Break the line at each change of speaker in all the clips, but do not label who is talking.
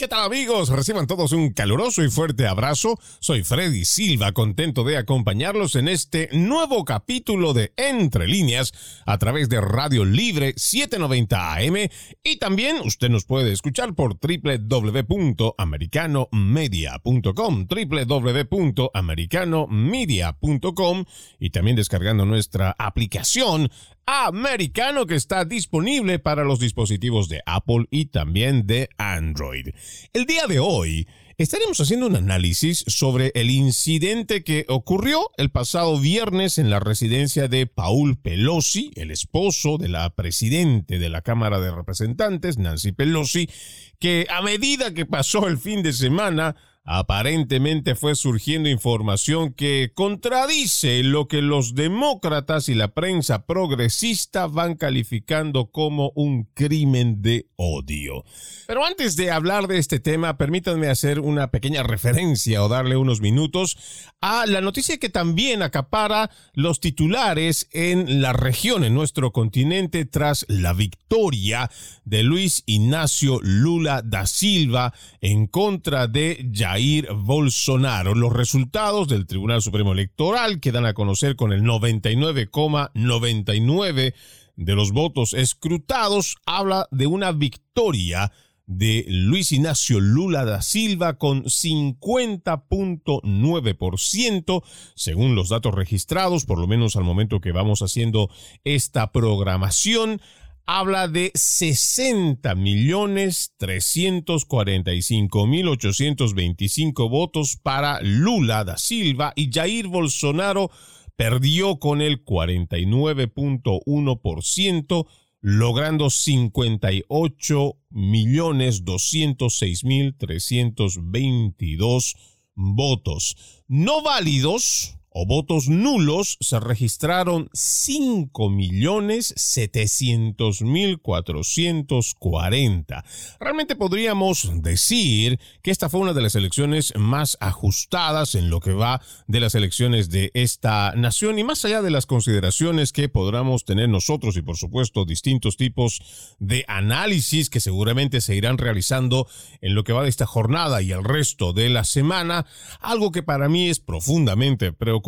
¿Qué tal amigos? Reciban todos un caluroso y fuerte abrazo. Soy Freddy Silva, contento de acompañarlos en este nuevo capítulo de Entre líneas a través de Radio Libre 790 AM y también usted nos puede escuchar por www.americanomedia.com, www.americanomedia.com y también descargando nuestra aplicación americano que está disponible para los dispositivos de Apple y también de Android. El día de hoy estaremos haciendo un análisis sobre el incidente que ocurrió el pasado viernes en la residencia de Paul Pelosi, el esposo de la presidente de la Cámara de Representantes, Nancy Pelosi, que a medida que pasó el fin de semana aparentemente fue surgiendo información que contradice lo que los demócratas y la prensa progresista van calificando como un crimen de odio. Pero antes de hablar de este tema, permítanme hacer una pequeña referencia o darle unos minutos a la noticia que también acapara los titulares en la región, en nuestro continente, tras la victoria de Luis Ignacio Lula da Silva en contra de Jair Bolsonaro. Los resultados del Tribunal Supremo Electoral quedan a conocer con el 99,99 de los votos escrutados. Habla de una victoria de Luis Ignacio Lula da Silva con 50.9%, según los datos registrados, por lo menos al momento que vamos haciendo esta programación habla de 60 millones 345 mil 825 votos para Lula da Silva y Jair Bolsonaro perdió con el 49.1%, logrando 58 millones 206 mil 322 votos. No válidos o votos nulos se registraron 5.700.440. Realmente podríamos decir que esta fue una de las elecciones más ajustadas en lo que va de las elecciones de esta nación y más allá de las consideraciones que podamos tener nosotros y por supuesto distintos tipos de análisis que seguramente se irán realizando en lo que va de esta jornada y el resto de la semana, algo que para mí es profundamente preocupante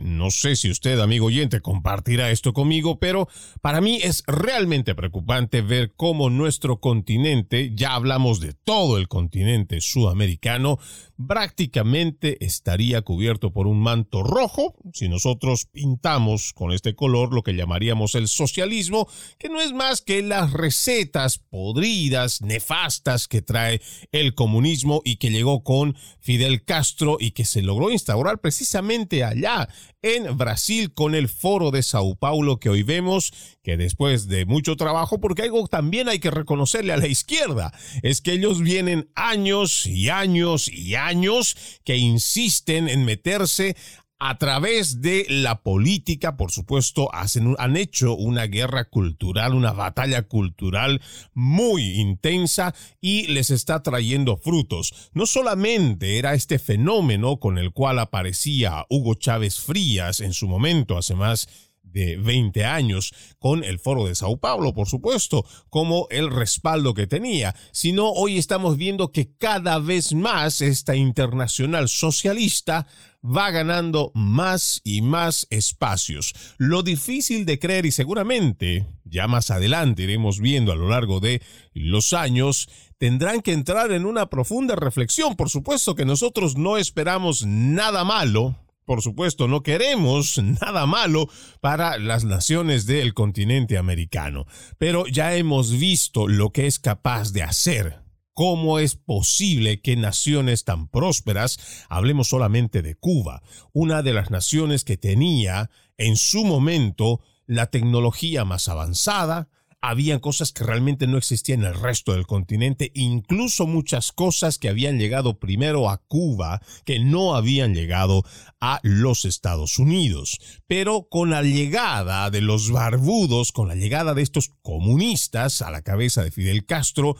no sé si usted, amigo oyente, compartirá esto conmigo, pero para mí es realmente preocupante ver cómo nuestro continente, ya hablamos de todo el continente sudamericano, prácticamente estaría cubierto por un manto rojo si nosotros pintamos con este color lo que llamaríamos el socialismo, que no es más que las recetas podridas, nefastas que trae el comunismo y que llegó con Fidel Castro y que se logró instaurar precisamente allá en Brasil con el foro de Sao Paulo que hoy vemos que después de mucho trabajo, porque algo también hay que reconocerle a la izquierda, es que ellos vienen años y años y años que insisten en meterse a través de la política, por supuesto, hacen, han hecho una guerra cultural, una batalla cultural muy intensa y les está trayendo frutos. No solamente era este fenómeno con el cual aparecía Hugo Chávez Frías en su momento, hace más de 20 años, con el foro de Sao Paulo, por supuesto, como el respaldo que tenía, sino hoy estamos viendo que cada vez más esta internacional socialista va ganando más y más espacios. Lo difícil de creer y seguramente ya más adelante iremos viendo a lo largo de los años, tendrán que entrar en una profunda reflexión. Por supuesto que nosotros no esperamos nada malo por supuesto, no queremos nada malo para las naciones del continente americano, pero ya hemos visto lo que es capaz de hacer. ¿Cómo es posible que naciones tan prósperas, hablemos solamente de Cuba, una de las naciones que tenía en su momento la tecnología más avanzada, habían cosas que realmente no existían en el resto del continente, incluso muchas cosas que habían llegado primero a Cuba, que no habían llegado a los Estados Unidos. Pero con la llegada de los barbudos, con la llegada de estos comunistas a la cabeza de Fidel Castro,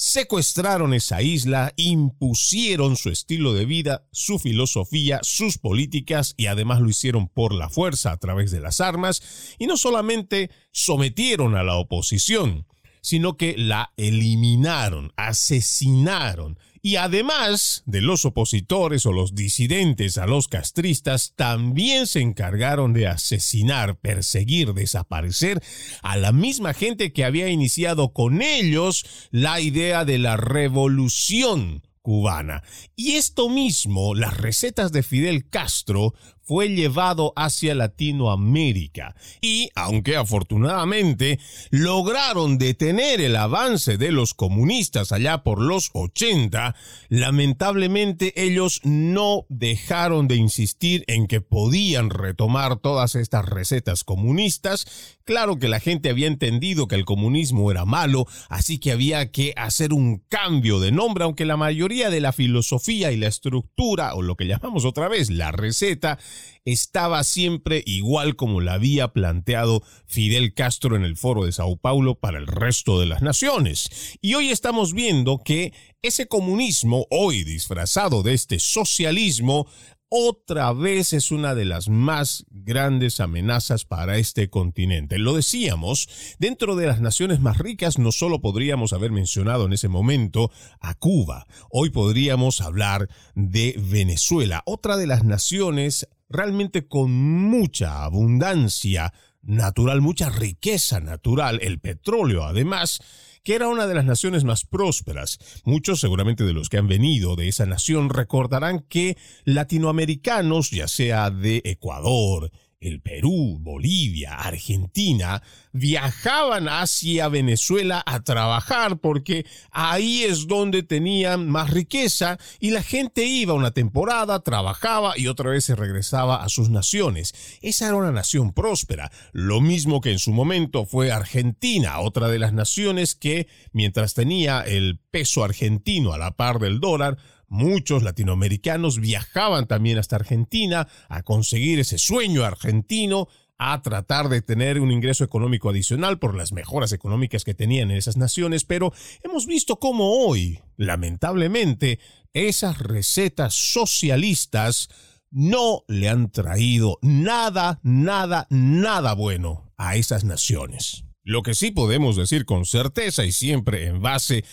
secuestraron esa isla, impusieron su estilo de vida, su filosofía, sus políticas y además lo hicieron por la fuerza a través de las armas. Y no solamente sometieron a la oposición, sino que la eliminaron, asesinaron, y además de los opositores o los disidentes a los castristas, también se encargaron de asesinar, perseguir, desaparecer a la misma gente que había iniciado con ellos la idea de la revolución cubana. Y esto mismo, las recetas de Fidel Castro, fue llevado hacia Latinoamérica y, aunque afortunadamente lograron detener el avance de los comunistas allá por los 80, lamentablemente ellos no dejaron de insistir en que podían retomar todas estas recetas comunistas. Claro que la gente había entendido que el comunismo era malo, así que había que hacer un cambio de nombre, aunque la mayoría de la filosofía y la estructura, o lo que llamamos otra vez la receta, estaba siempre igual como la había planteado Fidel Castro en el foro de Sao Paulo para el resto de las naciones. Y hoy estamos viendo que ese comunismo, hoy disfrazado de este socialismo, otra vez es una de las más grandes amenazas para este continente. Lo decíamos, dentro de las naciones más ricas no solo podríamos haber mencionado en ese momento a Cuba, hoy podríamos hablar de Venezuela, otra de las naciones realmente con mucha abundancia natural, mucha riqueza natural, el petróleo además, que era una de las naciones más prósperas. Muchos seguramente de los que han venido de esa nación recordarán que latinoamericanos, ya sea de Ecuador, el Perú, Bolivia, Argentina, viajaban hacia Venezuela a trabajar porque ahí es donde tenían más riqueza y la gente iba una temporada, trabajaba y otra vez se regresaba a sus naciones. Esa era una nación próspera, lo mismo que en su momento fue Argentina, otra de las naciones que, mientras tenía el peso argentino a la par del dólar, Muchos latinoamericanos viajaban también hasta Argentina a conseguir ese sueño argentino, a tratar de tener un ingreso económico adicional por las mejoras económicas que tenían en esas naciones, pero hemos visto cómo hoy, lamentablemente, esas recetas socialistas no le han traído nada, nada, nada bueno a esas naciones. Lo que sí podemos decir con certeza y siempre en base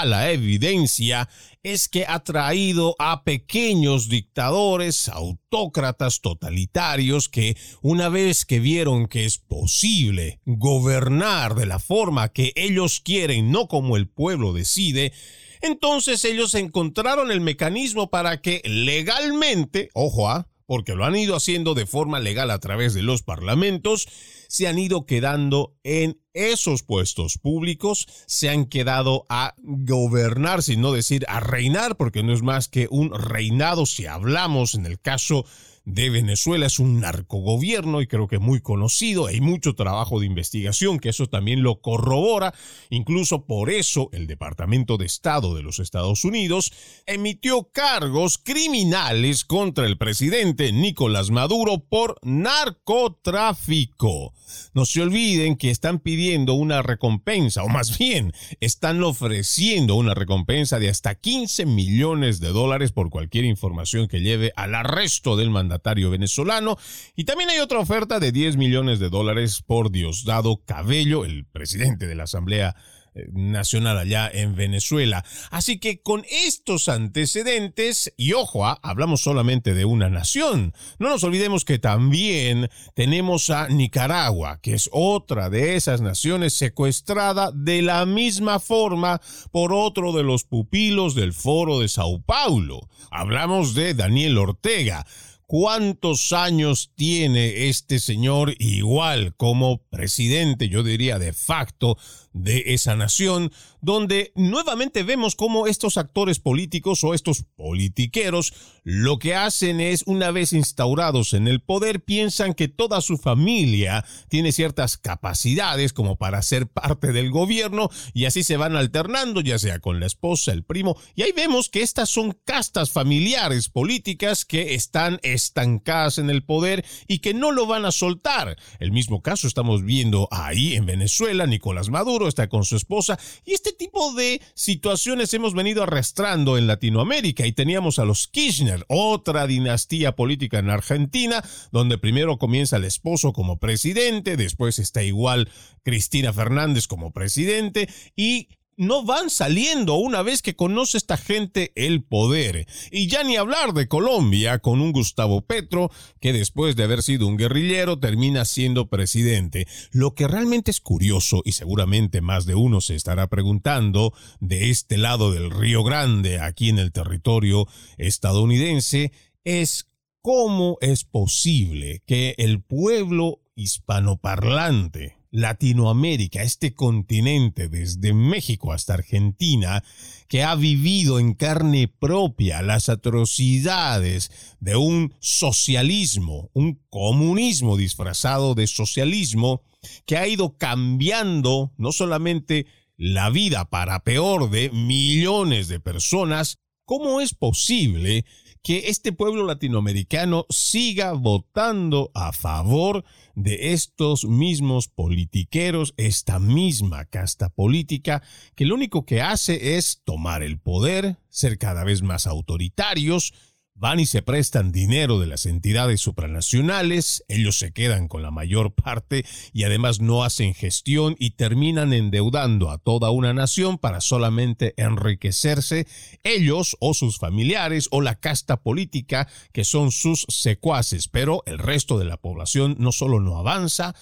a la evidencia es que ha traído a pequeños dictadores, autócratas totalitarios que una vez que vieron que es posible gobernar de la forma que ellos quieren, no como el pueblo decide, entonces ellos encontraron el mecanismo para que legalmente, ojo, a, ah, porque lo han ido haciendo de forma legal a través de los parlamentos, se han ido quedando en esos puestos públicos, se han quedado a gobernar, sin no decir a reinar, porque no es más que un reinado si hablamos en el caso de Venezuela es un narcogobierno y creo que muy conocido. Hay mucho trabajo de investigación que eso también lo corrobora. Incluso por eso el Departamento de Estado de los Estados Unidos emitió cargos criminales contra el presidente Nicolás Maduro por narcotráfico. No se olviden que están pidiendo una recompensa, o más bien, están ofreciendo una recompensa de hasta 15 millones de dólares por cualquier información que lleve al arresto del mandatario venezolano. Y también hay otra oferta de 10 millones de dólares por Diosdado Cabello, el presidente de la Asamblea eh, nacional allá en Venezuela. Así que con estos antecedentes, y ojo, ah, hablamos solamente de una nación, no nos olvidemos que también tenemos a Nicaragua, que es otra de esas naciones secuestrada de la misma forma por otro de los pupilos del foro de Sao Paulo. Hablamos de Daniel Ortega ¿Cuántos años tiene este señor igual como presidente, yo diría de facto, de esa nación, donde nuevamente vemos cómo estos actores políticos o estos politiqueros lo que hacen es, una vez instaurados en el poder, piensan que toda su familia tiene ciertas capacidades como para ser parte del gobierno y así se van alternando, ya sea con la esposa, el primo, y ahí vemos que estas son castas familiares políticas que están estancadas en el poder y que no lo van a soltar. El mismo caso estamos viendo ahí en Venezuela, Nicolás Maduro está con su esposa y este tipo de situaciones hemos venido arrastrando en Latinoamérica y teníamos a los Kirchner, otra dinastía política en Argentina, donde primero comienza el esposo como presidente, después está igual Cristina Fernández como presidente y no van saliendo una vez que conoce esta gente el poder. Y ya ni hablar de Colombia con un Gustavo Petro que después de haber sido un guerrillero termina siendo presidente. Lo que realmente es curioso y seguramente más de uno se estará preguntando de este lado del Río Grande, aquí en el territorio estadounidense, es cómo es posible que el pueblo hispanoparlante Latinoamérica, este continente desde México hasta Argentina, que ha vivido en carne propia las atrocidades de un socialismo, un comunismo disfrazado de socialismo, que ha ido cambiando no solamente la vida para peor de millones de personas, ¿cómo es posible que este pueblo latinoamericano siga votando a favor de estos mismos politiqueros, esta misma casta política, que lo único que hace es tomar el poder, ser cada vez más autoritarios, van y se prestan dinero de las entidades supranacionales, ellos se quedan con la mayor parte y además no hacen gestión y terminan endeudando a toda una nación para solamente enriquecerse ellos o sus familiares o la casta política que son sus secuaces, pero el resto de la población no solo no avanza,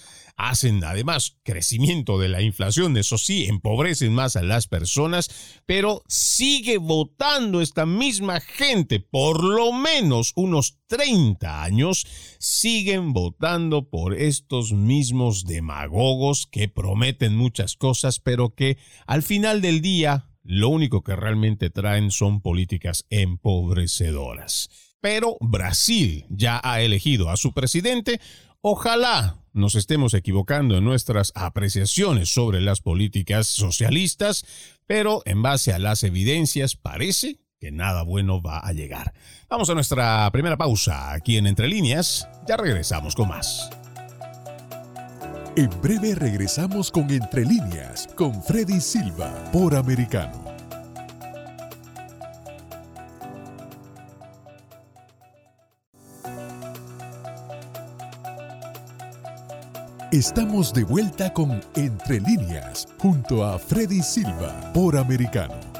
hacen además crecimiento de la inflación, eso sí, empobrecen más a las personas, pero sigue votando esta misma gente, por lo menos unos 30 años, siguen votando por estos mismos demagogos que prometen muchas cosas, pero que al final del día lo único que realmente traen son políticas empobrecedoras. Pero Brasil ya ha elegido a su presidente, Ojalá nos estemos equivocando en nuestras apreciaciones sobre las políticas socialistas, pero en base a las evidencias parece que nada bueno va a llegar. Vamos a nuestra primera pausa aquí en Entre Líneas, ya regresamos con más.
En breve regresamos con Entre Líneas, con Freddy Silva, por Americano. Estamos de vuelta con Entre líneas, junto a Freddy Silva, por Americano.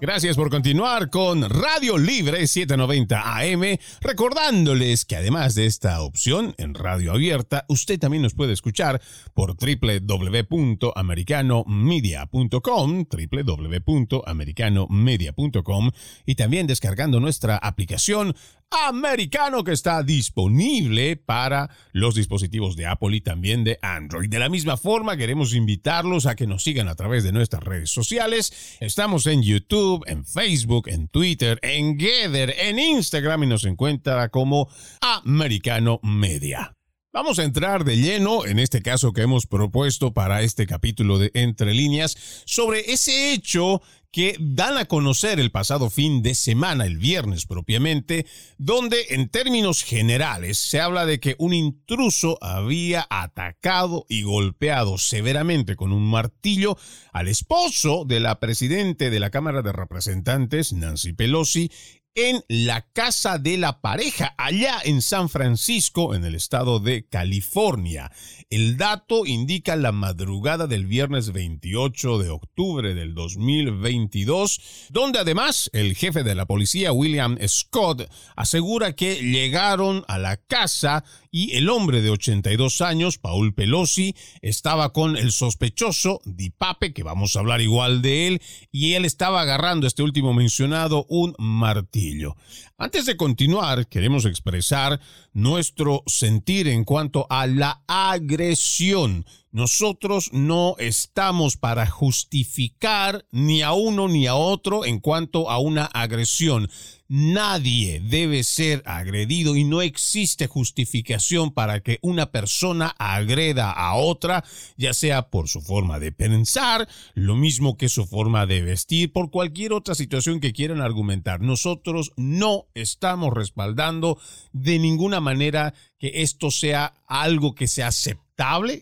Gracias por continuar con Radio Libre 790 AM, recordándoles que además de esta opción en radio abierta, usted también nos puede escuchar por www.americanomedia.com, www.americanomedia.com y también descargando nuestra aplicación americano que está disponible para los dispositivos de Apple y también de Android. De la misma forma, queremos invitarlos a que nos sigan a través de nuestras redes sociales. Estamos en YouTube, en Facebook, en Twitter, en Gather, en Instagram y nos encuentra como Americano Media. Vamos a entrar de lleno, en este caso que hemos propuesto para este capítulo de Entre líneas, sobre ese hecho que dan a conocer el pasado fin de semana, el viernes propiamente, donde en términos generales se habla de que un intruso había atacado y golpeado severamente con un martillo al esposo de la presidente de la Cámara de Representantes, Nancy Pelosi, en la casa de la pareja, allá en San Francisco, en el estado de California. El dato indica la madrugada del viernes 28 de octubre del 2022, donde además el jefe de la policía, William Scott, asegura que llegaron a la casa y el hombre de 82 años, Paul Pelosi, estaba con el sospechoso, Di Pape, que vamos a hablar igual de él, y él estaba agarrando este último mencionado un martillo. Antes de continuar, queremos expresar nuestro sentir en cuanto a la agresión nosotros no estamos para justificar ni a uno ni a otro en cuanto a una agresión. Nadie debe ser agredido y no existe justificación para que una persona agreda a otra, ya sea por su forma de pensar, lo mismo que su forma de vestir, por cualquier otra situación que quieran argumentar. Nosotros no estamos respaldando de ninguna manera que esto sea algo que se acepte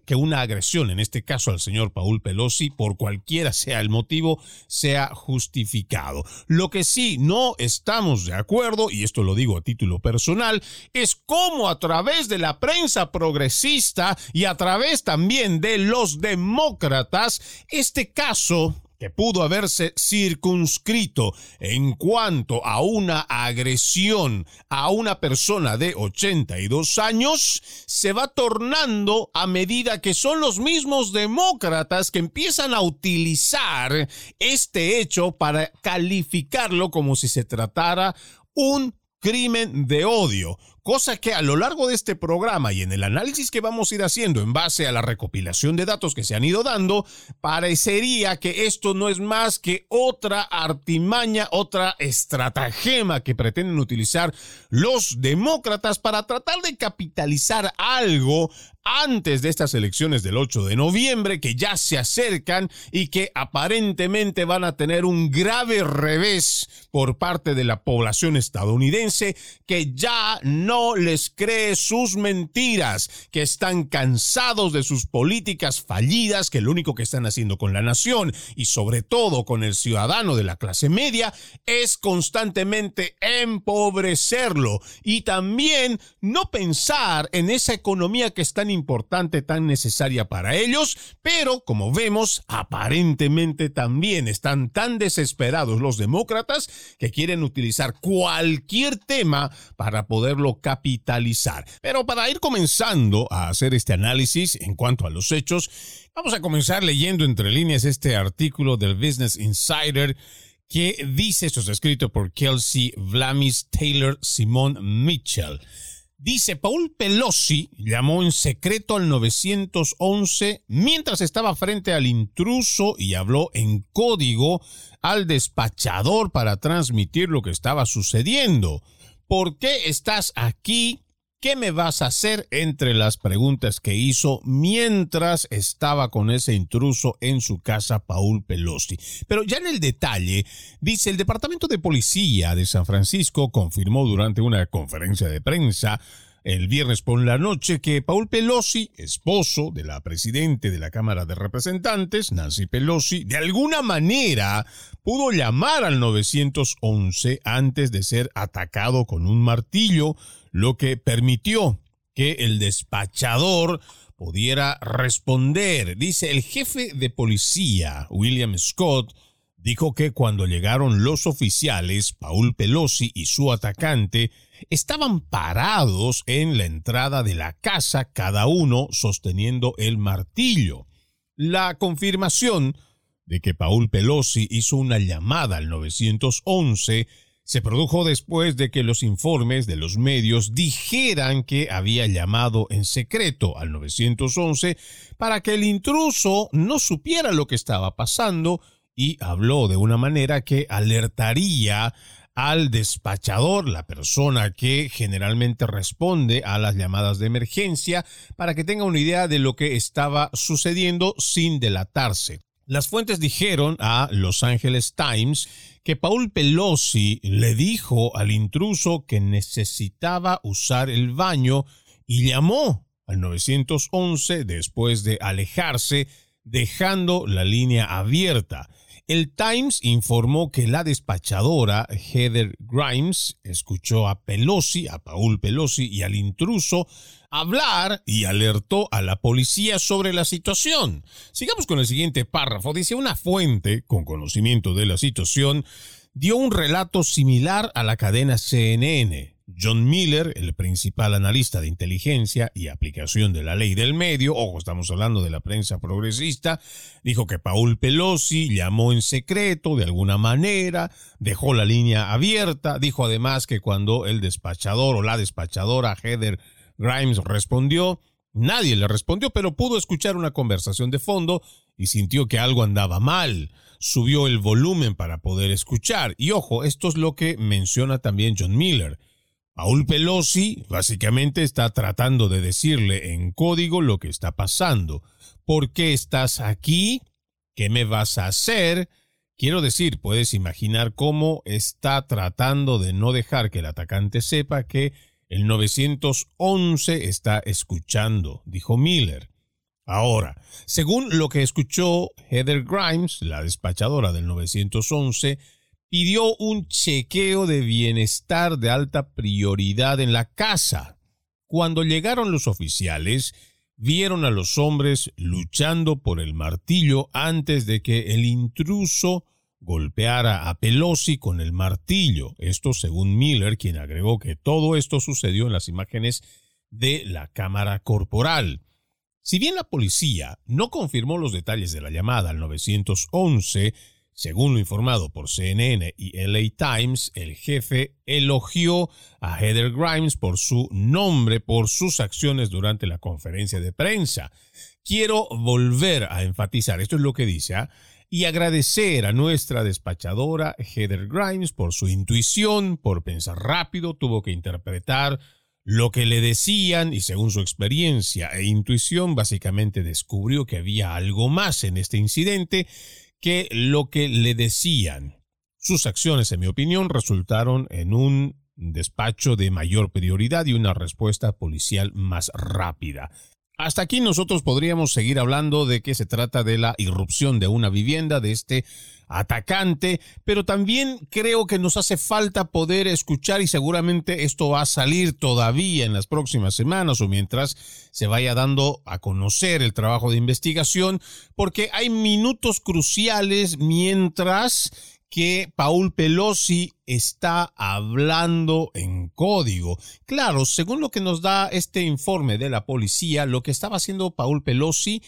que una agresión, en este caso al señor Paul Pelosi, por cualquiera sea el motivo, sea justificado. Lo que sí no estamos de acuerdo, y esto lo digo a título personal, es cómo a través de la prensa progresista y a través también de los demócratas, este caso que pudo haberse circunscrito en cuanto a una agresión a una persona de 82 años, se va tornando a medida que son los mismos demócratas que empiezan a utilizar este hecho para calificarlo como si se tratara un crimen de odio, cosa que a lo largo de este programa y en el análisis que vamos a ir haciendo en base a la recopilación de datos que se han ido dando, parecería que esto no es más que otra artimaña, otra estratagema que pretenden utilizar los demócratas para tratar de capitalizar algo antes de estas elecciones del 8 de noviembre que ya se acercan y que aparentemente van a tener un grave revés por parte de la población estadounidense que ya no les cree sus mentiras, que están cansados de sus políticas fallidas, que lo único que están haciendo con la nación y sobre todo con el ciudadano de la clase media es constantemente empobrecerlo y también no pensar en esa economía que están importante, tan necesaria para ellos, pero como vemos, aparentemente también están tan desesperados los demócratas que quieren utilizar cualquier tema para poderlo capitalizar. Pero para ir comenzando a hacer este análisis en cuanto a los hechos, vamos a comenzar leyendo entre líneas este artículo del Business Insider que dice, esto es escrito por Kelsey Vlamis Taylor Simon Mitchell. Dice, Paul Pelosi llamó en secreto al 911 mientras estaba frente al intruso y habló en código al despachador para transmitir lo que estaba sucediendo. ¿Por qué estás aquí? ¿Qué me vas a hacer? Entre las preguntas que hizo mientras estaba con ese intruso en su casa, Paul Pelosi. Pero ya en el detalle, dice el Departamento de Policía de San Francisco confirmó durante una conferencia de prensa el viernes por la noche que Paul Pelosi, esposo de la presidente de la Cámara de Representantes, Nancy Pelosi, de alguna manera pudo llamar al 911 antes de ser atacado con un martillo lo que permitió que el despachador pudiera responder. Dice el jefe de policía, William Scott, dijo que cuando llegaron los oficiales, Paul Pelosi y su atacante estaban parados en la entrada de la casa, cada uno sosteniendo el martillo. La confirmación de que Paul Pelosi hizo una llamada al 911 se produjo después de que los informes de los medios dijeran que había llamado en secreto al 911 para que el intruso no supiera lo que estaba pasando y habló de una manera que alertaría al despachador, la persona que generalmente responde a las llamadas de emergencia, para que tenga una idea de lo que estaba sucediendo sin delatarse. Las fuentes dijeron a Los Angeles Times que Paul Pelosi le dijo al intruso que necesitaba usar el baño y llamó al 911 después de alejarse, dejando la línea abierta. El Times informó que la despachadora Heather Grimes escuchó a Pelosi, a Paul Pelosi y al intruso hablar y alertó a la policía sobre la situación. Sigamos con el siguiente párrafo. Dice una fuente con conocimiento de la situación dio un relato similar a la cadena CNN. John Miller, el principal analista de inteligencia y aplicación de la ley del medio, ojo, estamos hablando de la prensa progresista, dijo que Paul Pelosi llamó en secreto de alguna manera, dejó la línea abierta, dijo además que cuando el despachador o la despachadora Heather Grimes respondió, Nadie le respondió, pero pudo escuchar una conversación de fondo y sintió que algo andaba mal. Subió el volumen para poder escuchar. Y ojo, esto es lo que menciona también John Miller. Paul Pelosi básicamente está tratando de decirle en código lo que está pasando. ¿Por qué estás aquí? ¿Qué me vas a hacer? Quiero decir, puedes imaginar cómo está tratando de no dejar que el atacante sepa que el 911 está escuchando, dijo Miller. Ahora, según lo que escuchó Heather Grimes, la despachadora del 911, pidió un chequeo de bienestar de alta prioridad en la casa. Cuando llegaron los oficiales, vieron a los hombres luchando por el martillo antes de que el intruso golpeara a Pelosi con el martillo. Esto según Miller, quien agregó que todo esto sucedió en las imágenes de la cámara corporal. Si bien la policía no confirmó los detalles de la llamada al 911, según lo informado por CNN y LA Times, el jefe elogió a Heather Grimes por su nombre, por sus acciones durante la conferencia de prensa. Quiero volver a enfatizar, esto es lo que dice, ¿ah? Y agradecer a nuestra despachadora Heather Grimes por su intuición, por pensar rápido, tuvo que interpretar lo que le decían y según su experiencia e intuición básicamente descubrió que había algo más en este incidente que lo que le decían. Sus acciones, en mi opinión, resultaron en un despacho de mayor prioridad y una respuesta policial más rápida. Hasta aquí nosotros podríamos seguir hablando de que se trata de la irrupción de una vivienda, de este atacante, pero también creo que nos hace falta poder escuchar y seguramente esto va a salir todavía en las próximas semanas o mientras se vaya dando a conocer el trabajo de investigación, porque hay minutos cruciales mientras que Paul Pelosi está hablando en código. Claro, según lo que nos da este informe de la policía, lo que estaba haciendo Paul Pelosi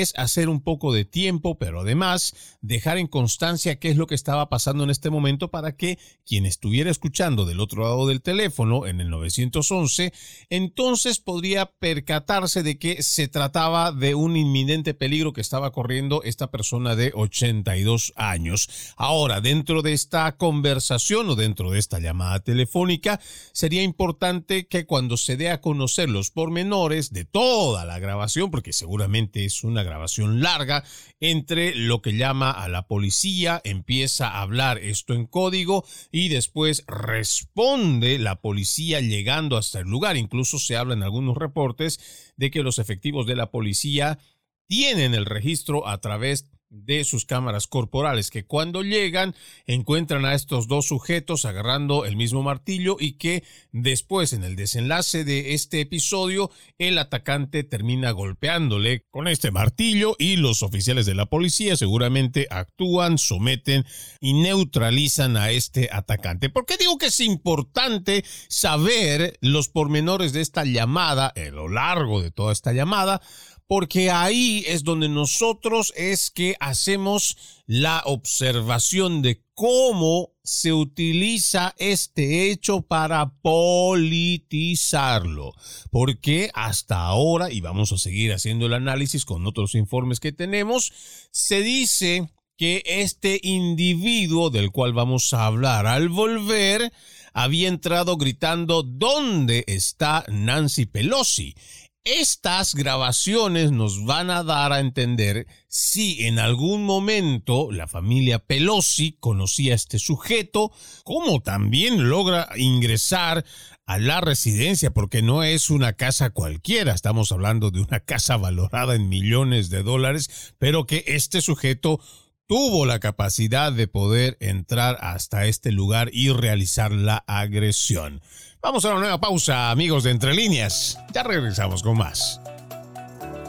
es hacer un poco de tiempo, pero además dejar en constancia qué es lo que estaba pasando en este momento para que quien estuviera escuchando del otro lado del teléfono en el 911, entonces podría percatarse de que se trataba de un inminente peligro que estaba corriendo esta persona de 82 años. Ahora, dentro de esta conversación o dentro de esta llamada telefónica, sería importante que cuando se dé a conocer los pormenores de toda la grabación, porque seguramente es una grabación larga, entre lo que llama a la policía, empieza a hablar esto en código y después responde la policía llegando hasta el lugar. Incluso se habla en algunos reportes de que los efectivos de la policía tienen el registro a través de sus cámaras corporales, que cuando llegan encuentran a estos dos sujetos agarrando el mismo martillo y que después en el desenlace de este episodio el atacante termina golpeándole con este martillo y los oficiales de la policía seguramente actúan, someten y neutralizan a este atacante. ¿Por qué digo que es importante saber los pormenores de esta llamada a lo largo de toda esta llamada? Porque ahí es donde nosotros es que hacemos la observación de cómo se utiliza este hecho para politizarlo. Porque hasta ahora, y vamos a seguir haciendo el análisis con otros informes que tenemos, se dice que este individuo del cual vamos a hablar al volver había entrado gritando ¿Dónde está Nancy Pelosi? Estas grabaciones nos van a dar a entender si en algún momento la familia Pelosi conocía a este sujeto, como también logra ingresar a la residencia, porque no es una casa cualquiera, estamos hablando de una casa valorada en millones de dólares, pero que este sujeto tuvo la capacidad de poder entrar hasta este lugar y realizar la agresión. Vamos a una nueva pausa, amigos de Entre Líneas. Ya regresamos con más.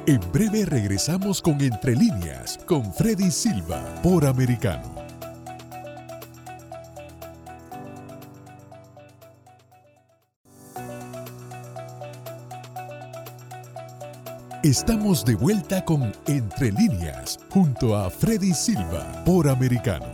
En breve regresamos con Entre Líneas, con Freddy Silva, por Americano. Estamos de vuelta con Entre Líneas, junto a Freddy Silva, por Americano.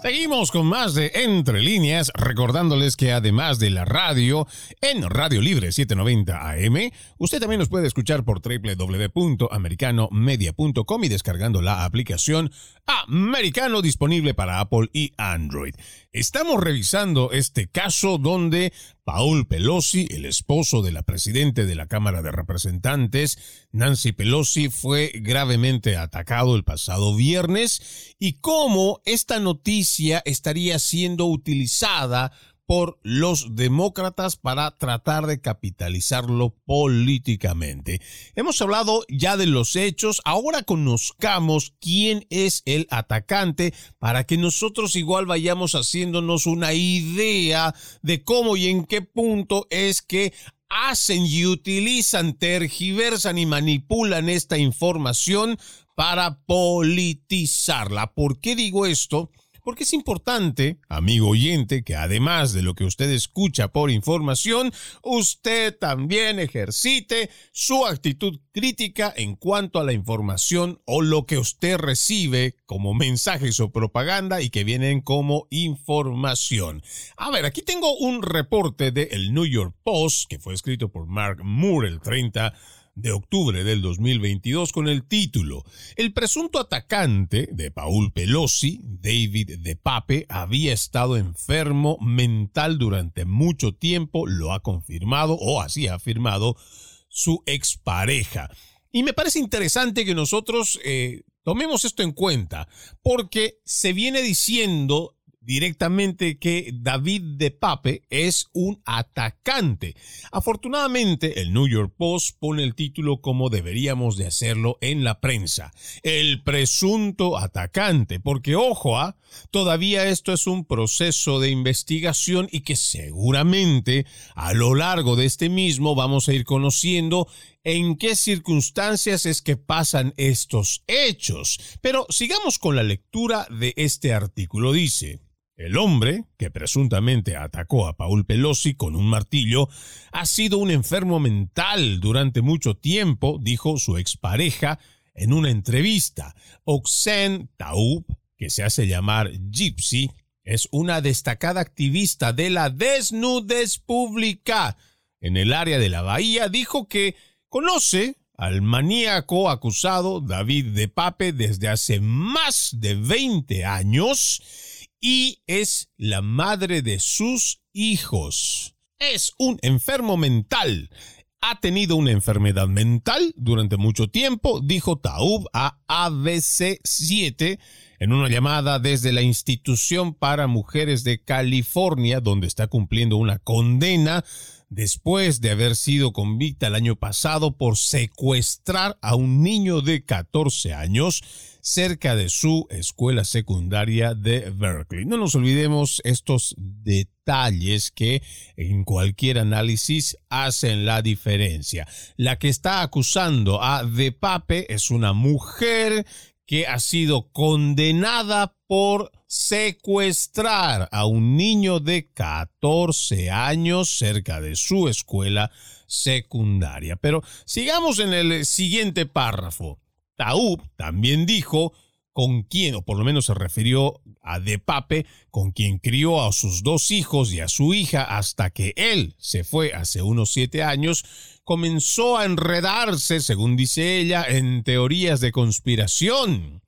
Seguimos con más de Entre líneas, recordándoles que además de la radio, en Radio Libre 790 AM, usted también nos puede escuchar por www.americanomedia.com y descargando la aplicación Americano disponible para Apple y Android. Estamos revisando este caso donde Paul Pelosi, el esposo de la presidente de la Cámara de Representantes, Nancy Pelosi, fue gravemente atacado el pasado viernes y cómo esta noticia estaría siendo utilizada por los demócratas para tratar de capitalizarlo políticamente. Hemos hablado ya de los hechos, ahora conozcamos quién es el atacante para que nosotros igual vayamos haciéndonos una idea de cómo y en qué punto es que hacen y utilizan, tergiversan y manipulan esta información para politizarla. ¿Por qué digo esto? Porque es importante, amigo oyente, que además de lo que usted escucha por información, usted también ejercite su actitud crítica en cuanto a la información o lo que usted recibe como mensajes o propaganda y que vienen como información. A ver, aquí tengo un reporte de el New York Post que fue escrito por Mark Moore el 30 de octubre del 2022 con el título El presunto atacante de Paul Pelosi, David de Pape, había estado enfermo mental durante mucho tiempo, lo ha confirmado o así ha afirmado su expareja. Y me parece interesante que nosotros eh, tomemos esto en cuenta, porque se viene diciendo directamente que David de Pape es un atacante. Afortunadamente, el New York Post pone el título como deberíamos de hacerlo en la prensa. El presunto atacante, porque ojo, ¿ah? todavía esto es un proceso de investigación y que seguramente a lo largo de este mismo vamos a ir conociendo en qué circunstancias es que pasan estos hechos. Pero sigamos con la lectura de este artículo. Dice, el hombre, que presuntamente atacó a Paul Pelosi con un martillo, ha sido un enfermo mental durante mucho tiempo, dijo su expareja en una entrevista. Oxen Taub, que se hace llamar Gypsy, es una destacada activista de la desnudez pública en el área de la bahía, dijo que conoce al maníaco acusado David de Pape desde hace más de 20 años y es la madre de sus hijos. Es un enfermo mental. Ha tenido una enfermedad mental durante mucho tiempo, dijo Taub a ABC 7 en una llamada desde la institución para mujeres de California, donde está cumpliendo una condena después de haber sido convicta el año pasado por secuestrar a un niño de 14 años cerca de su escuela secundaria de Berkeley. No nos olvidemos estos detalles que en cualquier análisis hacen la diferencia. La que está acusando a De Pape es una mujer que ha sido condenada por secuestrar a un niño de 14 años cerca de su escuela secundaria. Pero sigamos en el siguiente párrafo. Taub también dijo con quien, o por lo menos se refirió a De Pape, con quien crió a sus dos hijos y a su hija hasta que él se fue hace unos siete años, comenzó a enredarse, según dice ella, en teorías de conspiración.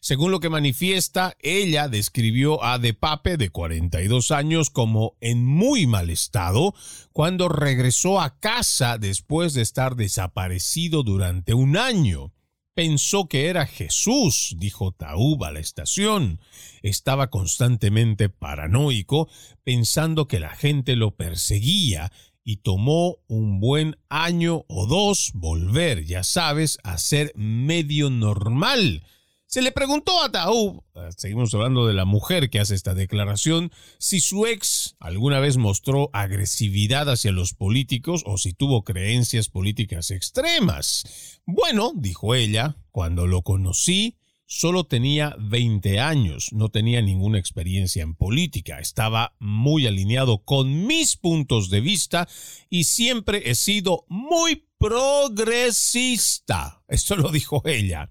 Según lo que manifiesta, ella describió a De Pape, de 42 años, como en muy mal estado cuando regresó a casa después de estar desaparecido durante un año. Pensó que era Jesús, dijo Taub a la estación. Estaba constantemente paranoico, pensando que la gente lo perseguía, y tomó un buen año o dos volver, ya sabes, a ser medio normal. Se le preguntó a Taub, eh, seguimos hablando de la mujer que hace esta declaración, si su ex alguna vez mostró agresividad hacia los políticos o si tuvo creencias políticas extremas. Bueno, dijo ella, cuando lo conocí, solo tenía 20 años, no tenía ninguna experiencia en política, estaba muy alineado con mis puntos de vista y siempre he sido muy progresista. Esto lo dijo ella.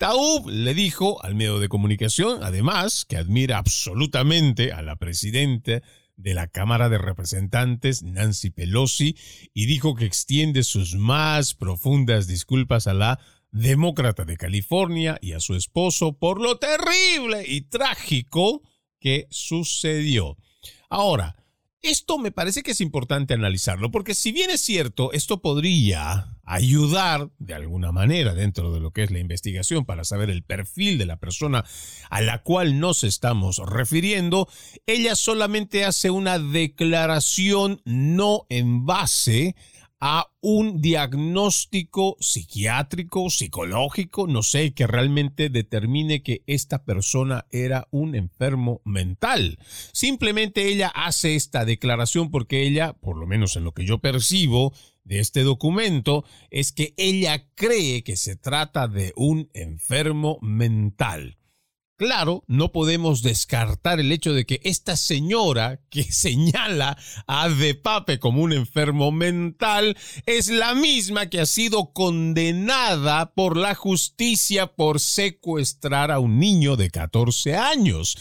Taub le dijo al medio de comunicación, además, que admira absolutamente a la presidenta de la Cámara de Representantes, Nancy Pelosi, y dijo que extiende sus más profundas disculpas a la demócrata de California y a su esposo por lo terrible y trágico que sucedió. Ahora, esto me parece que es importante analizarlo, porque si bien es cierto, esto podría ayudar de alguna manera dentro de lo que es la investigación para saber el perfil de la persona a la cual nos estamos refiriendo, ella solamente hace una declaración no en base a un diagnóstico psiquiátrico, psicológico, no sé, que realmente determine que esta persona era un enfermo mental. Simplemente ella hace esta declaración porque ella, por lo menos en lo que yo percibo de este documento, es que ella cree que se trata de un enfermo mental. Claro, no podemos descartar el hecho de que esta señora que señala a De Pape como un enfermo mental es la misma que ha sido condenada por la justicia por secuestrar a un niño de 14 años.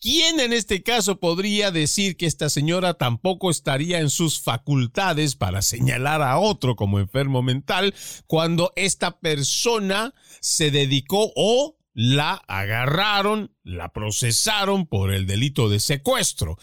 ¿Quién en este caso podría decir que esta señora tampoco estaría en sus facultades para señalar a otro como enfermo mental cuando esta persona se dedicó o la agarraron, la procesaron por el delito de secuestro.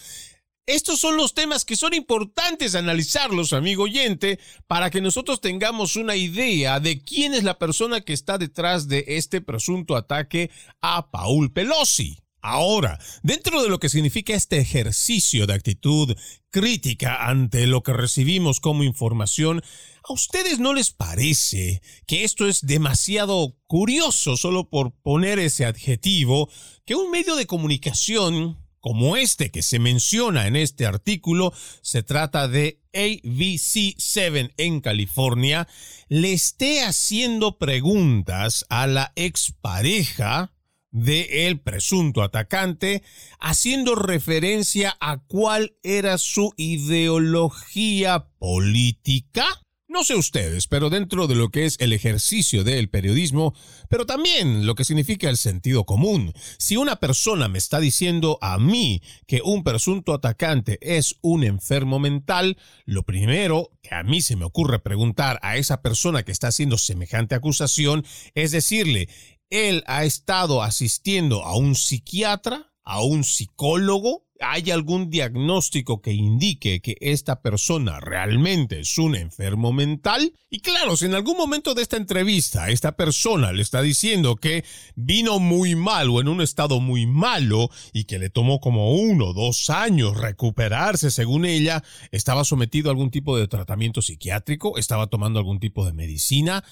Estos son los temas que son importantes analizarlos, amigo oyente, para que nosotros tengamos una idea de quién es la persona que está detrás de este presunto ataque a Paul Pelosi. Ahora, dentro de lo que significa este ejercicio de actitud crítica ante lo que recibimos como información, ¿A ustedes no les parece que esto es demasiado curioso solo por poner ese adjetivo que un medio de comunicación como este que se menciona en este artículo, se trata de ABC7 en California, le esté haciendo preguntas a la expareja de el presunto atacante, haciendo referencia a cuál era su ideología política? No sé ustedes, pero dentro de lo que es el ejercicio del periodismo, pero también lo que significa el sentido común, si una persona me está diciendo a mí que un presunto atacante es un enfermo mental, lo primero que a mí se me ocurre preguntar a esa persona que está haciendo semejante acusación es decirle, ¿él ha estado asistiendo a un psiquiatra, a un psicólogo? ¿Hay algún diagnóstico que indique que esta persona realmente es un enfermo mental? Y claro, si en algún momento de esta entrevista esta persona le está diciendo que vino muy mal o en un estado muy malo y que le tomó como uno o dos años recuperarse, según ella, estaba sometido a algún tipo de tratamiento psiquiátrico, estaba tomando algún tipo de medicina,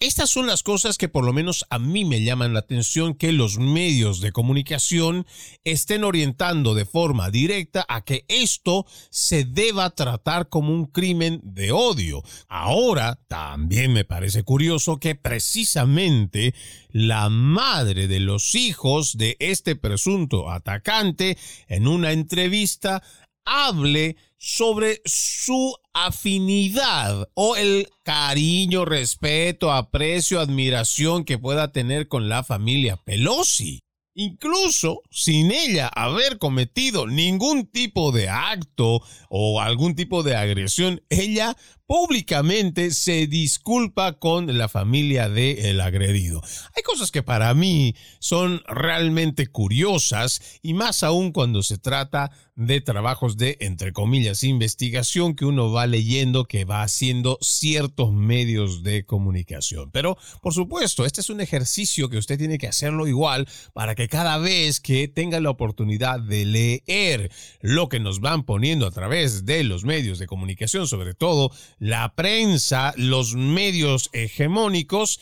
estas son las cosas que por lo menos a mí me llaman la atención que los medios de comunicación estén orientando de forma directa a que esto se deba tratar como un crimen de odio. Ahora, también me parece curioso que precisamente la madre de los hijos de este presunto atacante en una entrevista hable sobre su afinidad o el cariño, respeto, aprecio, admiración que pueda tener con la familia Pelosi. Incluso sin ella haber cometido ningún tipo de acto o algún tipo de agresión, ella públicamente se disculpa con la familia del agredido. Hay cosas que para mí son realmente curiosas y más aún cuando se trata de trabajos de, entre comillas, investigación que uno va leyendo que va haciendo ciertos medios de comunicación. Pero, por supuesto, este es un ejercicio que usted tiene que hacerlo igual para que cada vez que tenga la oportunidad de leer lo que nos van poniendo a través de los medios de comunicación, sobre todo la prensa, los medios hegemónicos,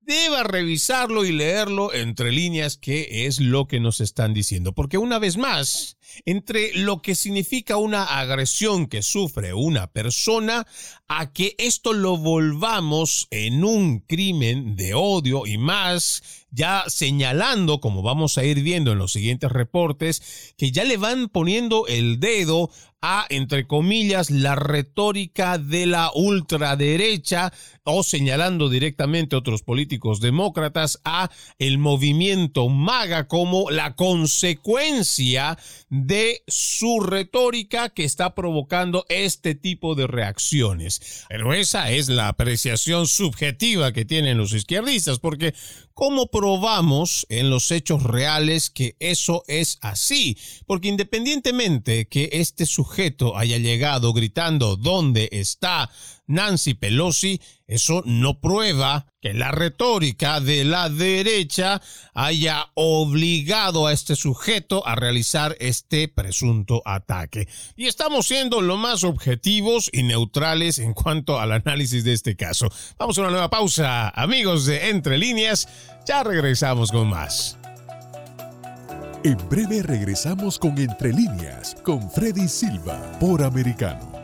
deba revisarlo y leerlo entre líneas qué es lo que nos están diciendo. Porque una vez más, entre lo que significa una agresión que sufre una persona a que esto lo volvamos en un crimen de odio y más ya señalando, como vamos a ir viendo en los siguientes reportes, que ya le van poniendo el dedo a, entre comillas, la retórica de la ultraderecha o señalando directamente a otros políticos demócratas a el movimiento MAGA como la consecuencia de su retórica que está provocando este tipo de reacciones. Pero esa es la apreciación subjetiva que tienen los izquierdistas, porque ¿cómo probamos en los hechos reales que eso es así? Porque independientemente que este sujeto haya llegado gritando ¿dónde está Nancy Pelosi, eso no prueba que la retórica de la derecha haya obligado a este sujeto a realizar este presunto ataque. Y estamos siendo lo más objetivos y neutrales en cuanto al análisis de este caso. Vamos a una nueva pausa, amigos de Entre Líneas. Ya regresamos con más.
En breve regresamos con Entre Líneas, con Freddy Silva, por Americano.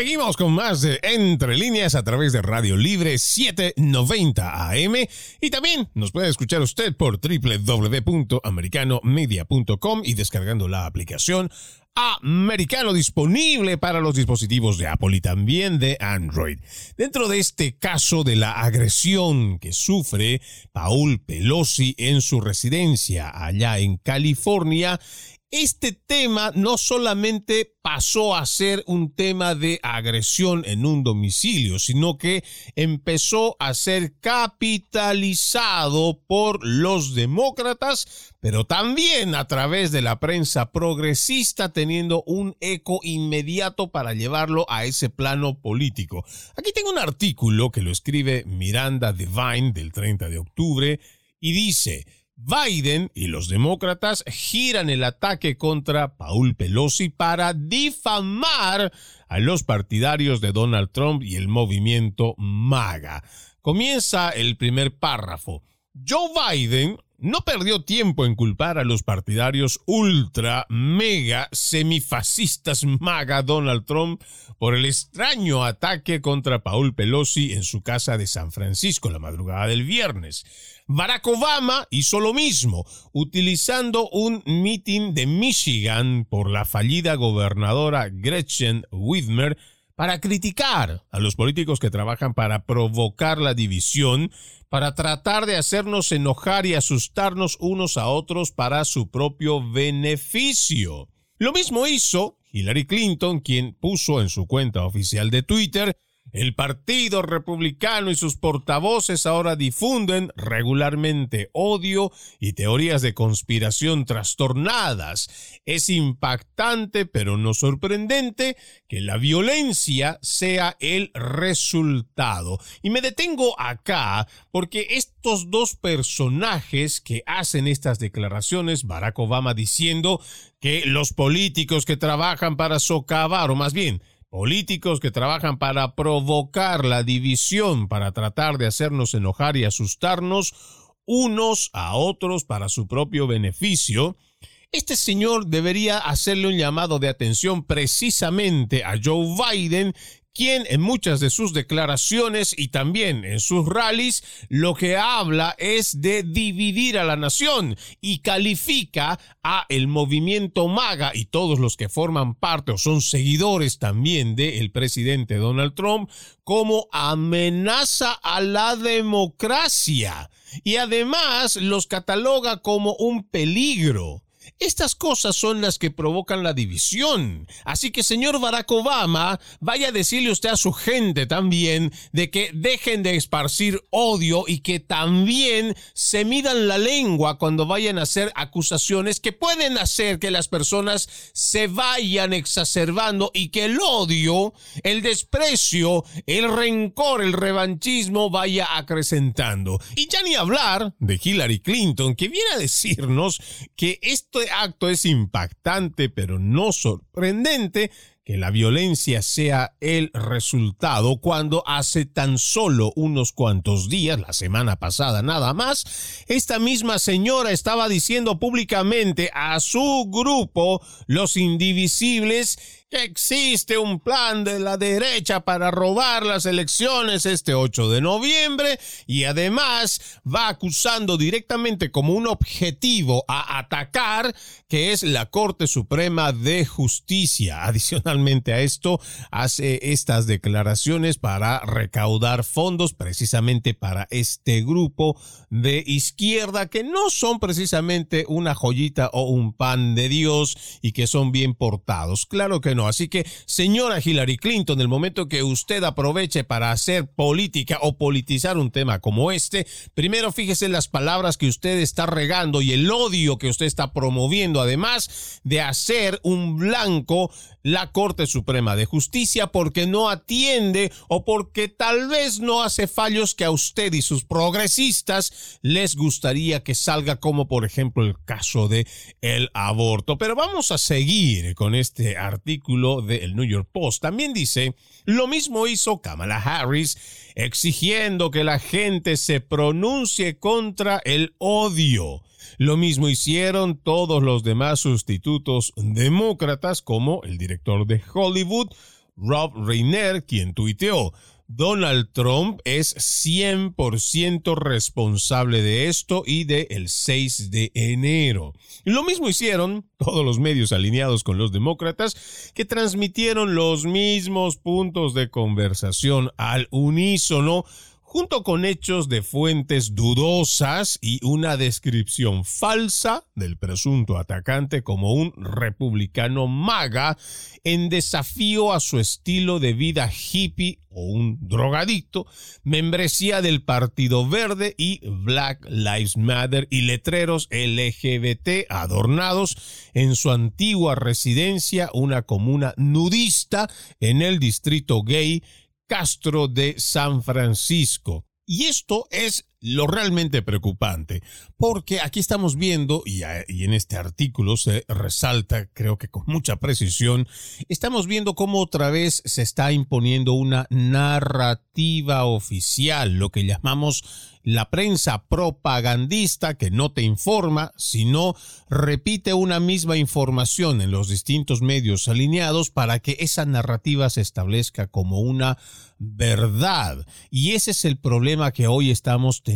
Seguimos con más de Entre líneas a través de Radio Libre 790 AM y también nos puede escuchar usted por www.americanomedia.com y descargando la aplicación americano disponible para los dispositivos de Apple y también de Android. Dentro de este caso de la agresión que sufre Paul Pelosi en su residencia allá en California, este tema no solamente pasó a ser un tema de agresión en un domicilio, sino que empezó a ser capitalizado por los demócratas, pero también a través de la prensa progresista, teniendo un eco inmediato para llevarlo a ese plano político. Aquí tengo un artículo que lo escribe Miranda Devine del 30 de octubre y dice, Biden y los demócratas giran el ataque contra Paul Pelosi para difamar a los partidarios de Donald Trump y el movimiento MAGA. Comienza el primer párrafo. Joe Biden no perdió tiempo en culpar a los partidarios ultra, mega, semifascistas MAGA Donald Trump por el extraño ataque contra Paul Pelosi en su casa de San Francisco la madrugada del viernes. Barack Obama hizo lo mismo, utilizando un meeting de Michigan por la fallida gobernadora Gretchen Whitmer para criticar a los políticos que trabajan para provocar la división, para tratar de hacernos enojar y asustarnos unos a otros para su propio beneficio. Lo mismo hizo Hillary Clinton, quien puso en su cuenta oficial de Twitter el Partido Republicano y sus portavoces ahora difunden regularmente odio y teorías de conspiración trastornadas. Es impactante, pero no sorprendente, que la violencia sea el resultado. Y me detengo acá porque estos dos personajes que hacen estas declaraciones, Barack Obama diciendo que los políticos que trabajan para socavar, o más bien, políticos que trabajan para provocar la división, para tratar de hacernos enojar y asustarnos unos a otros para su propio beneficio, este señor debería hacerle un llamado de atención precisamente a Joe Biden quien en muchas de sus declaraciones y también en sus rallies lo que habla es de dividir a la nación y califica a el movimiento MAGA y todos los que forman parte o son seguidores también del presidente Donald Trump como amenaza a la democracia y además los cataloga como un peligro. Estas cosas son las que provocan la división. Así que, señor Barack Obama, vaya a decirle usted a su gente también de que dejen de esparcir odio y que también se midan la lengua cuando vayan a hacer acusaciones que pueden hacer que las personas se vayan exacerbando y que el odio, el desprecio, el rencor, el revanchismo vaya acrecentando. Y ya ni hablar de Hillary Clinton, que viene a decirnos que este acto es impactante, pero no sorprendente, que la violencia sea el resultado cuando hace tan solo unos cuantos días, la semana pasada nada más, esta misma señora estaba diciendo públicamente a su grupo, los indivisibles, que existe un plan de la derecha para robar las elecciones este 8 de noviembre y además va acusando directamente como un objetivo a atacar que es la Corte Suprema de Justicia. Adicionalmente a esto, hace estas declaraciones para recaudar fondos precisamente para este grupo de izquierda que no son precisamente una joyita o un pan de Dios y que son bien portados. Claro que no Así que, señora Hillary Clinton, el momento que usted aproveche para hacer política o politizar un tema como este, primero fíjese en las palabras que usted está regando y el odio que usted está promoviendo, además de hacer un blanco la Corte Suprema de Justicia porque no atiende o porque tal vez no hace fallos que a usted y sus progresistas les gustaría que salga como por ejemplo el caso de el aborto. Pero vamos a seguir con este artículo del New York Post. También dice, lo mismo hizo Kamala Harris exigiendo que la gente se pronuncie contra el odio. Lo mismo hicieron todos los demás sustitutos demócratas, como el director de Hollywood, Rob Reiner, quien tuiteó, Donald Trump es 100% responsable de esto y de el 6 de enero. Lo mismo hicieron todos los medios alineados con los demócratas que transmitieron los mismos puntos de conversación al unísono junto con hechos de fuentes dudosas y una descripción falsa del presunto atacante como un republicano maga en desafío a su estilo de vida hippie o un drogadicto, membresía del Partido Verde y Black Lives Matter y letreros LGBT adornados en su antigua residencia, una comuna nudista en el distrito gay Castro de San Francisco. Y esto es lo realmente preocupante, porque aquí estamos viendo, y, en este artículo se resalta, creo que con mucha precisión, estamos viendo cómo otra vez se está imponiendo una narrativa oficial, lo que llamamos la prensa propagandista que no te informa, sino repite una misma información en los distintos medios alineados para que esa narrativa se establezca como una verdad. Y ese es el problema que hoy estamos teniendo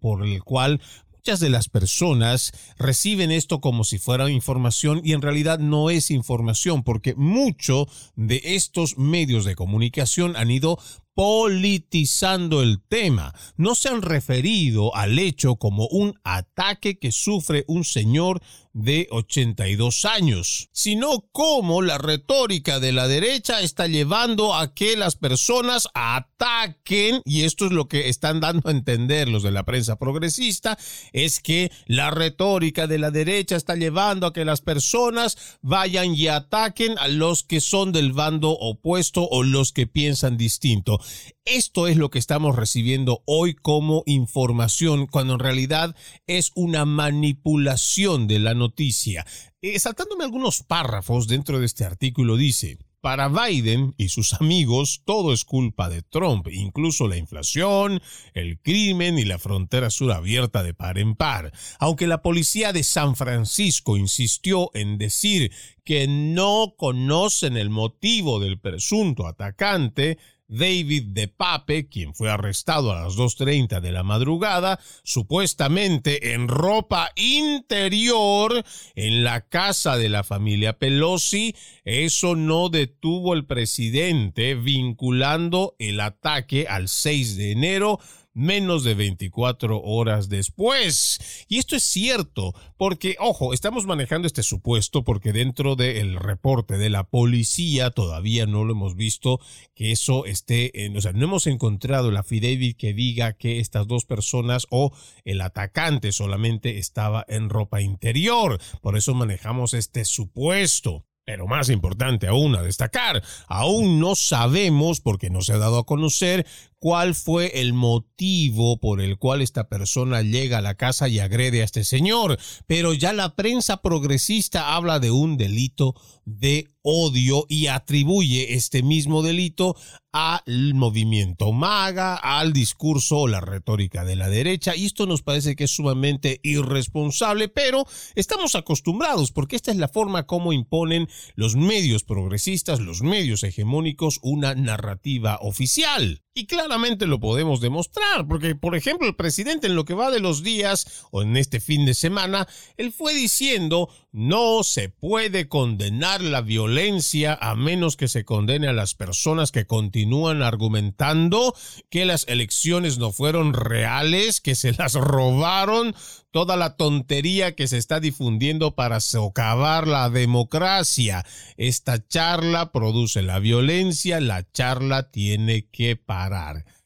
por el cual muchas de las personas reciben esto como si fuera información y en realidad no es información porque mucho de estos medios de comunicación han ido politizando el tema. No se han referido al hecho como un ataque que sufre un señor de 82 años, sino cómo la retórica de la derecha está llevando a que las personas ataquen, y esto es lo que están dando a entender los de la prensa progresista, es que la retórica de la derecha está llevando a que las personas vayan y ataquen a los que son del bando opuesto o los que piensan distinto. Esto es lo que estamos recibiendo hoy como información, cuando en realidad es una manipulación de la noticia. Eh, saltándome algunos párrafos dentro de este artículo dice, para Biden y sus amigos, todo es culpa de Trump, incluso la inflación, el crimen y la frontera sur abierta de par en par. Aunque la policía de San Francisco insistió en decir que no conocen el motivo del presunto atacante, David de Pape, quien fue arrestado a las 2.30 de la madrugada, supuestamente en ropa interior en la casa de la familia Pelosi, eso no detuvo al presidente vinculando el ataque al 6 de enero menos de 24 horas después. Y esto es cierto, porque, ojo, estamos manejando este supuesto porque dentro del reporte de la policía todavía no lo hemos visto que eso esté, o sea, no hemos encontrado la affidavit que diga que estas dos personas o el atacante solamente estaba en ropa interior. Por eso manejamos este supuesto. Pero más importante aún a destacar, aún no sabemos, porque no se ha dado a conocer, cuál fue el motivo por el cual esta persona llega a la casa y agrede a este señor, pero ya la prensa progresista habla de un delito de odio y atribuye este mismo delito al movimiento maga, al discurso o la retórica de la derecha, y esto nos parece que es sumamente irresponsable, pero estamos acostumbrados porque esta es la forma como imponen los medios progresistas, los medios hegemónicos, una narrativa oficial. Y claramente lo podemos demostrar, porque por ejemplo el presidente en lo que va de los días o en este fin de semana, él fue diciendo no se puede condenar la violencia a menos que se condene a las personas que continúan argumentando que las elecciones no fueron reales, que se las robaron, toda la tontería que se está difundiendo para socavar la democracia. Esta charla produce la violencia, la charla tiene que parar.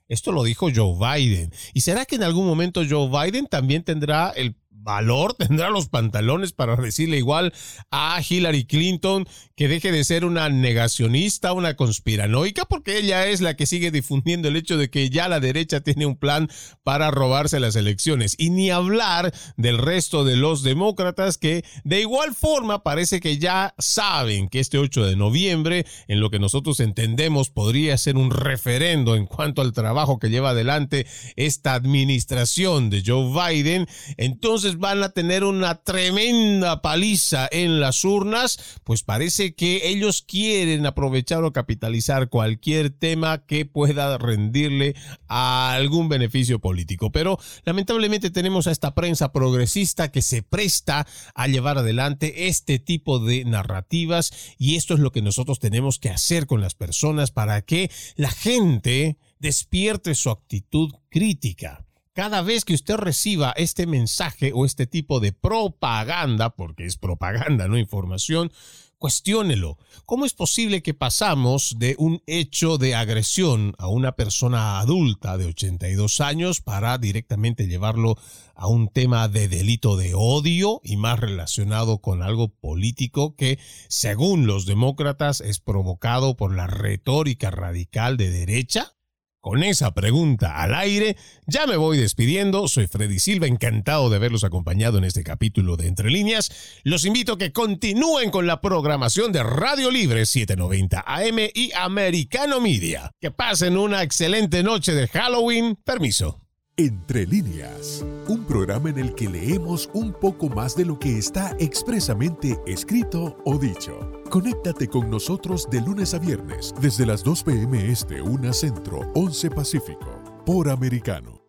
Esto lo dijo Joe Biden. ¿Y será que en algún momento Joe Biden también tendrá el valor, tendrá los pantalones para decirle igual a Hillary Clinton que deje de ser una negacionista, una conspiranoica, porque ella es la que sigue difundiendo el hecho de que ya la derecha tiene un plan para robarse las elecciones. Y ni hablar del resto de los demócratas que de igual forma parece que ya saben que este 8 de noviembre, en lo que nosotros entendemos, podría ser un referendo en cuanto al trabajo que lleva adelante esta administración de Joe Biden. Entonces, van a tener una tremenda paliza en las urnas, pues parece que ellos quieren aprovechar o capitalizar cualquier tema que pueda rendirle algún beneficio político. Pero lamentablemente tenemos a esta prensa progresista que se presta a llevar adelante este tipo de narrativas y esto es lo que nosotros tenemos que hacer con las personas para que la gente despierte su actitud crítica cada vez que usted reciba este mensaje o este tipo de propaganda, porque es propaganda, no información, cuestiónelo. ¿Cómo es posible que pasamos de un hecho de agresión a una persona adulta de 82 años para directamente llevarlo a un tema de delito de odio y más relacionado con algo político que, según los demócratas, es provocado por la retórica radical de derecha? Con esa pregunta al aire, ya me voy despidiendo. Soy Freddy Silva, encantado de haberlos acompañado en este capítulo de Entre Líneas. Los invito a que continúen con la programación de Radio Libre 790 AM y Americano Media. Que pasen una excelente noche de Halloween. Permiso.
Entre líneas, un programa en el que leemos un poco más de lo que está expresamente escrito o dicho. Conéctate con nosotros de lunes a viernes desde las 2 pm este, 1 centro, 11 pacífico, por americano.